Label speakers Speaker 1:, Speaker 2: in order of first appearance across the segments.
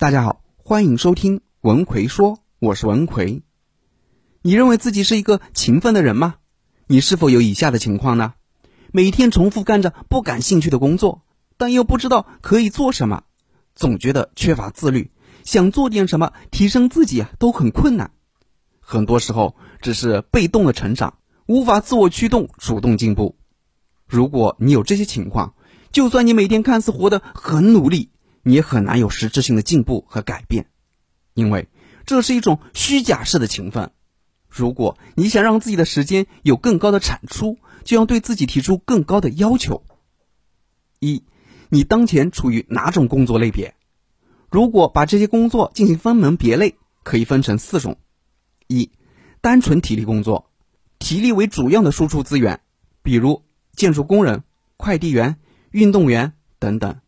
Speaker 1: 大家好，欢迎收听文奎说，我是文奎。你认为自己是一个勤奋的人吗？你是否有以下的情况呢？每天重复干着不感兴趣的工作，但又不知道可以做什么，总觉得缺乏自律，想做点什么提升自己啊都很困难。很多时候只是被动的成长，无法自我驱动主动进步。如果你有这些情况，就算你每天看似活得很努力。你也很难有实质性的进步和改变，因为这是一种虚假式的勤奋。如果你想让自己的时间有更高的产出，就要对自己提出更高的要求。一，你当前处于哪种工作类别？如果把这些工作进行分门别类，可以分成四种：一，单纯体力工作，体力为主要的输出资源，比如建筑工人、快递员、运动员等等；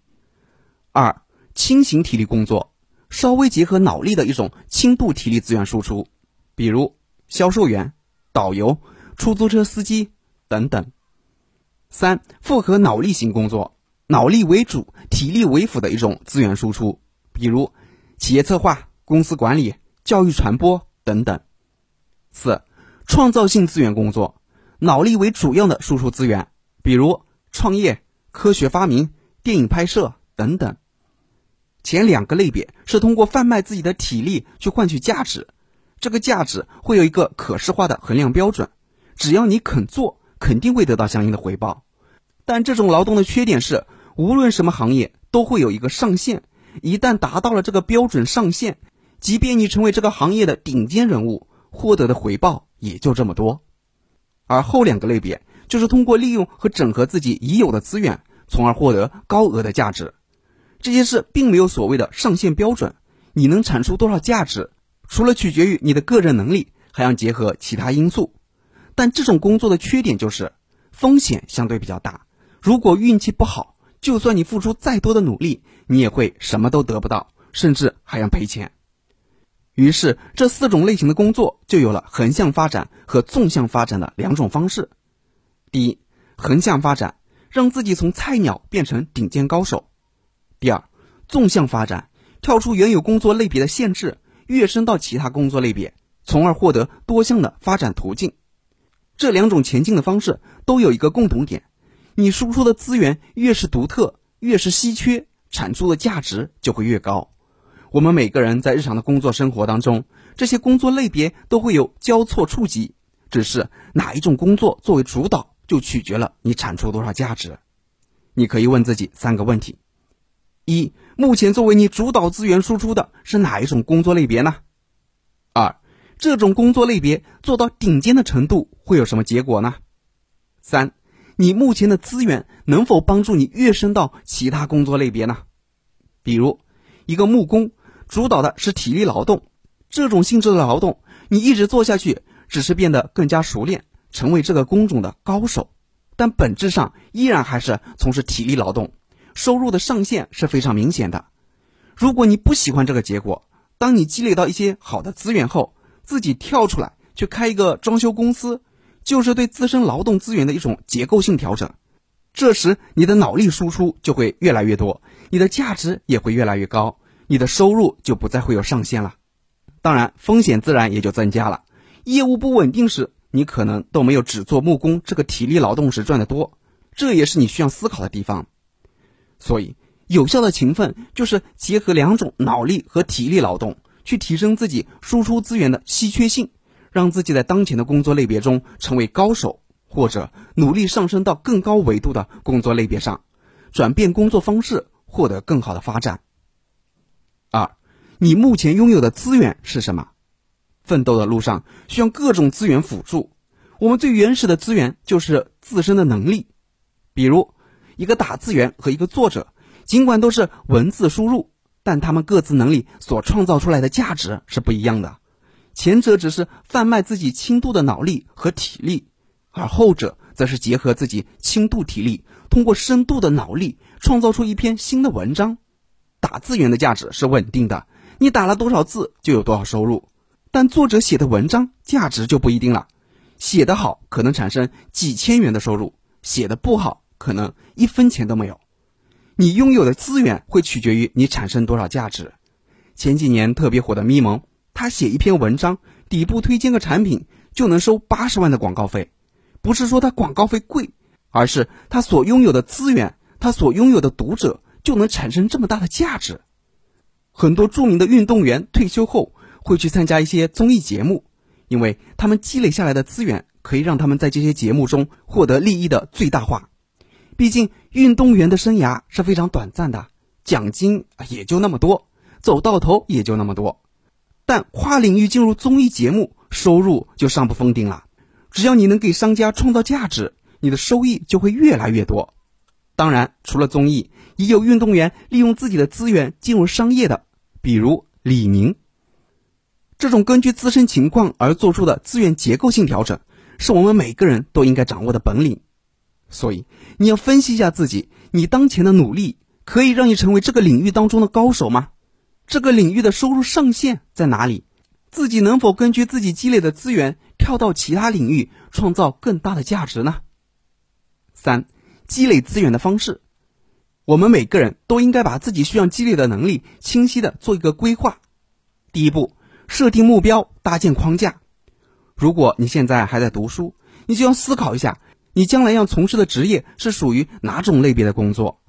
Speaker 1: 二，轻型体力工作，稍微结合脑力的一种轻度体力资源输出，比如销售员、导游、出租车司机等等。三、复合脑力型工作，脑力为主、体力为辅的一种资源输出，比如企业策划、公司管理、教育传播等等。四、创造性资源工作，脑力为主要的输出资源，比如创业、科学发明、电影拍摄等等。前两个类别是通过贩卖自己的体力去换取价值，这个价值会有一个可视化的衡量标准，只要你肯做，肯定会得到相应的回报。但这种劳动的缺点是，无论什么行业都会有一个上限，一旦达到了这个标准上限，即便你成为这个行业的顶尖人物，获得的回报也就这么多。而后两个类别就是通过利用和整合自己已有的资源，从而获得高额的价值。这些事并没有所谓的上限标准，你能产出多少价值，除了取决于你的个人能力，还要结合其他因素。但这种工作的缺点就是风险相对比较大，如果运气不好，就算你付出再多的努力，你也会什么都得不到，甚至还要赔钱。于是，这四种类型的工作就有了横向发展和纵向发展的两种方式。第一，横向发展，让自己从菜鸟变成顶尖高手。第二，纵向发展，跳出原有工作类别的限制，跃升到其他工作类别，从而获得多项的发展途径。这两种前进的方式都有一个共同点：你输出的资源越是独特，越是稀缺，产出的价值就会越高。我们每个人在日常的工作生活当中，这些工作类别都会有交错触及，只是哪一种工作作为主导，就取决了你产出多少价值。你可以问自己三个问题。一，目前作为你主导资源输出的是哪一种工作类别呢？二，这种工作类别做到顶尖的程度会有什么结果呢？三，你目前的资源能否帮助你跃升到其他工作类别呢？比如，一个木工主导的是体力劳动，这种性质的劳动，你一直做下去，只是变得更加熟练，成为这个工种的高手，但本质上依然还是从事体力劳动。收入的上限是非常明显的。如果你不喜欢这个结果，当你积累到一些好的资源后，自己跳出来去开一个装修公司，就是对自身劳动资源的一种结构性调整。这时，你的脑力输出就会越来越多，你的价值也会越来越高，你的收入就不再会有上限了。当然，风险自然也就增加了。业务不稳定时，你可能都没有只做木工这个体力劳动时赚得多。这也是你需要思考的地方。所以，有效的勤奋就是结合两种脑力和体力劳动，去提升自己输出资源的稀缺性，让自己在当前的工作类别中成为高手，或者努力上升到更高维度的工作类别上，转变工作方式，获得更好的发展。二，你目前拥有的资源是什么？奋斗的路上需要各种资源辅助，我们最原始的资源就是自身的能力，比如。一个打字员和一个作者，尽管都是文字输入，但他们各自能力所创造出来的价值是不一样的。前者只是贩卖自己轻度的脑力和体力，而后者则是结合自己轻度体力，通过深度的脑力创造出一篇新的文章。打字员的价值是稳定的，你打了多少字就有多少收入，但作者写的文章价值就不一定了。写得好可能产生几千元的收入，写的不好。可能一分钱都没有，你拥有的资源会取决于你产生多少价值。前几年特别火的咪蒙，他写一篇文章，底部推荐个产品就能收八十万的广告费，不是说他广告费贵，而是他所拥有的资源，他所拥有的读者就能产生这么大的价值。很多著名的运动员退休后会去参加一些综艺节目，因为他们积累下来的资源可以让他们在这些节目中获得利益的最大化。毕竟运动员的生涯是非常短暂的，奖金也就那么多，走到头也就那么多。但跨领域进入综艺节目，收入就上不封顶了。只要你能给商家创造价值，你的收益就会越来越多。当然，除了综艺，也有运动员利用自己的资源进入商业的，比如李宁。这种根据自身情况而做出的资源结构性调整，是我们每个人都应该掌握的本领。所以，你要分析一下自己，你当前的努力可以让你成为这个领域当中的高手吗？这个领域的收入上限在哪里？自己能否根据自己积累的资源跳到其他领域，创造更大的价值呢？三。积累资源的方式，我们每个人都应该把自己需要积累的能力清晰的做一个规划。第一步，设定目标，搭建框架。如果你现在还在读书，你就要思考一下，你将来要从事的职业是属于哪种类别的工作？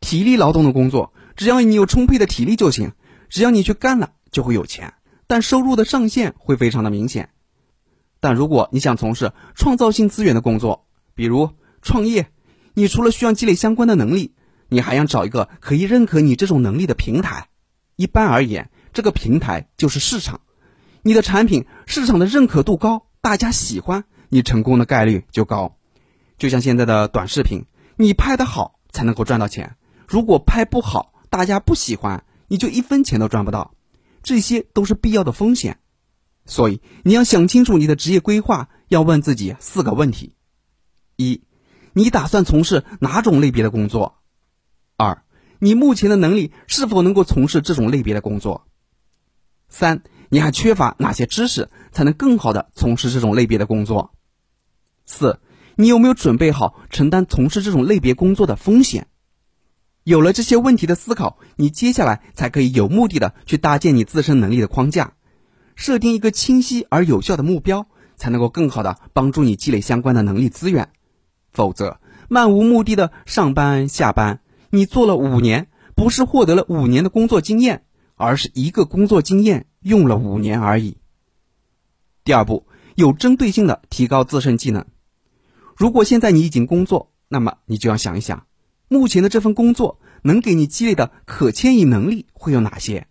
Speaker 1: 体力劳动的工作，只要你有充沛的体力就行，只要你去干了就会有钱，但收入的上限会非常的明显。但如果你想从事创造性资源的工作，比如创业，你除了需要积累相关的能力，你还要找一个可以认可你这种能力的平台。一般而言，这个平台就是市场。你的产品市场的认可度高，大家喜欢，你成功的概率就高。就像现在的短视频，你拍的好才能够赚到钱。如果拍不好，大家不喜欢，你就一分钱都赚不到。这些都是必要的风险。所以你要想清楚你的职业规划，要问自己四个问题：一。你打算从事哪种类别的工作？二，你目前的能力是否能够从事这种类别的工作？三，你还缺乏哪些知识，才能更好的从事这种类别的工作？四，你有没有准备好承担从事这种类别工作的风险？有了这些问题的思考，你接下来才可以有目的的去搭建你自身能力的框架，设定一个清晰而有效的目标，才能够更好的帮助你积累相关的能力资源。否则，漫无目的的上班下班，你做了五年，不是获得了五年的工作经验，而是一个工作经验用了五年而已。第二步，有针对性的提高自身技能。如果现在你已经工作，那么你就要想一想，目前的这份工作能给你积累的可迁移能力会有哪些？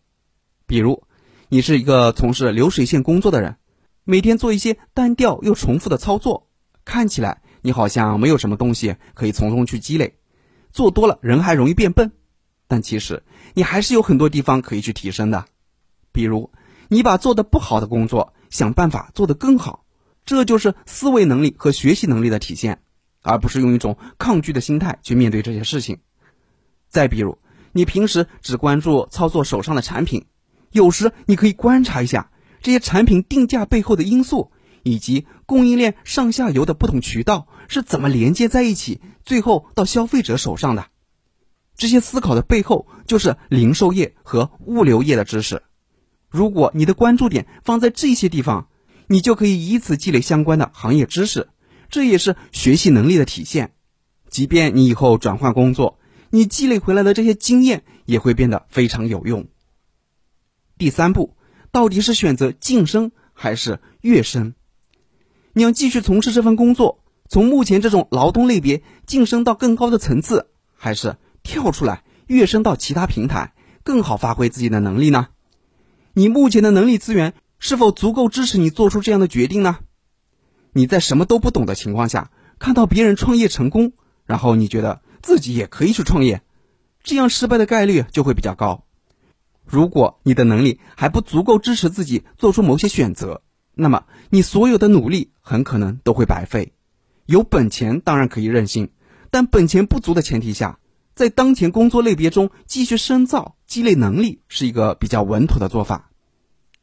Speaker 1: 比如，你是一个从事流水线工作的人，每天做一些单调又重复的操作，看起来。你好像没有什么东西可以从中去积累，做多了人还容易变笨，但其实你还是有很多地方可以去提升的。比如，你把做的不好的工作想办法做得更好，这就是思维能力和学习能力的体现，而不是用一种抗拒的心态去面对这些事情。再比如，你平时只关注操作手上的产品，有时你可以观察一下这些产品定价背后的因素。以及供应链上下游的不同渠道是怎么连接在一起，最后到消费者手上的？这些思考的背后就是零售业和物流业的知识。如果你的关注点放在这些地方，你就可以以此积累相关的行业知识，这也是学习能力的体现。即便你以后转换工作，你积累回来的这些经验也会变得非常有用。第三步，到底是选择晋升还是跃升？你要继续从事这份工作，从目前这种劳动类别晋升到更高的层次，还是跳出来跃升到其他平台，更好发挥自己的能力呢？你目前的能力资源是否足够支持你做出这样的决定呢？你在什么都不懂的情况下，看到别人创业成功，然后你觉得自己也可以去创业，这样失败的概率就会比较高。如果你的能力还不足够支持自己做出某些选择，那么你所有的努力很可能都会白费。有本钱当然可以任性，但本钱不足的前提下，在当前工作类别中继续深造、积累能力是一个比较稳妥的做法。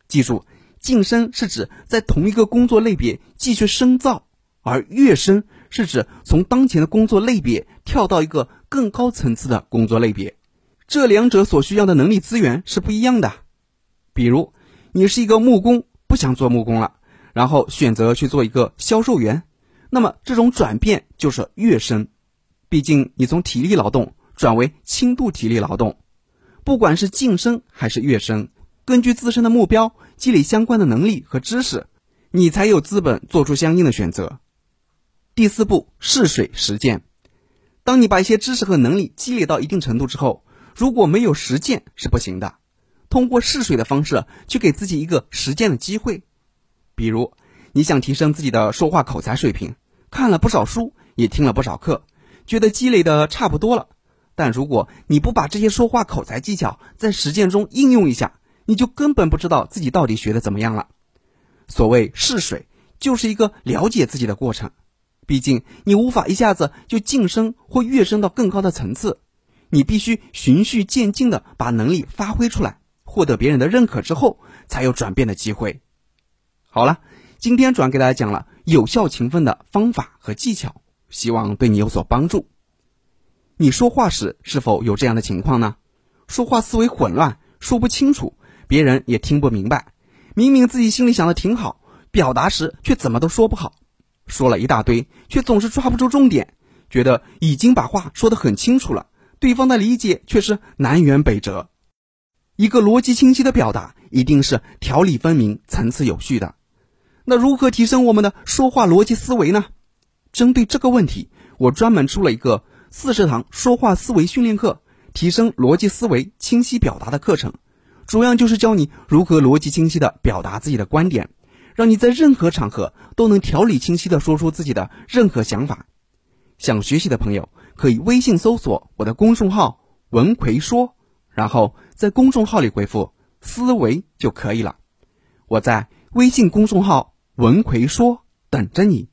Speaker 1: 记住，晋升是指在同一个工作类别继续深造，而跃升是指从当前的工作类别跳到一个更高层次的工作类别。这两者所需要的能力资源是不一样的。比如，你是一个木工，不想做木工了，然后选择去做一个销售员，那么这种转变就是跃升。毕竟你从体力劳动转为轻度体力劳动，不管是晋升还是跃升，根据自身的目标积累相关的能力和知识，你才有资本做出相应的选择。第四步，试水实践。当你把一些知识和能力积累到一定程度之后，如果没有实践是不行的。通过试水的方式去给自己一个实践的机会。比如，你想提升自己的说话口才水平，看了不少书，也听了不少课。觉得积累的差不多了，但如果你不把这些说话口才技巧在实践中应用一下，你就根本不知道自己到底学的怎么样了。所谓试水，就是一个了解自己的过程。毕竟你无法一下子就晋升或跃升到更高的层次，你必须循序渐进的把能力发挥出来，获得别人的认可之后，才有转变的机会。好了，今天主要给大家讲了有效勤奋的方法和技巧。希望对你有所帮助。你说话时是否有这样的情况呢？说话思维混乱，说不清楚，别人也听不明白。明明自己心里想的挺好，表达时却怎么都说不好。说了一大堆，却总是抓不住重点，觉得已经把话说得很清楚了，对方的理解却是南辕北辙。一个逻辑清晰的表达，一定是条理分明、层次有序的。那如何提升我们的说话逻辑思维呢？针对这个问题，我专门出了一个四十堂说话思维训练课，提升逻辑思维、清晰表达的课程，主要就是教你如何逻辑清晰的表达自己的观点，让你在任何场合都能条理清晰的说出自己的任何想法。想学习的朋友可以微信搜索我的公众号“文奎说”，然后在公众号里回复“思维”就可以了。我在微信公众号“文奎说”等着你。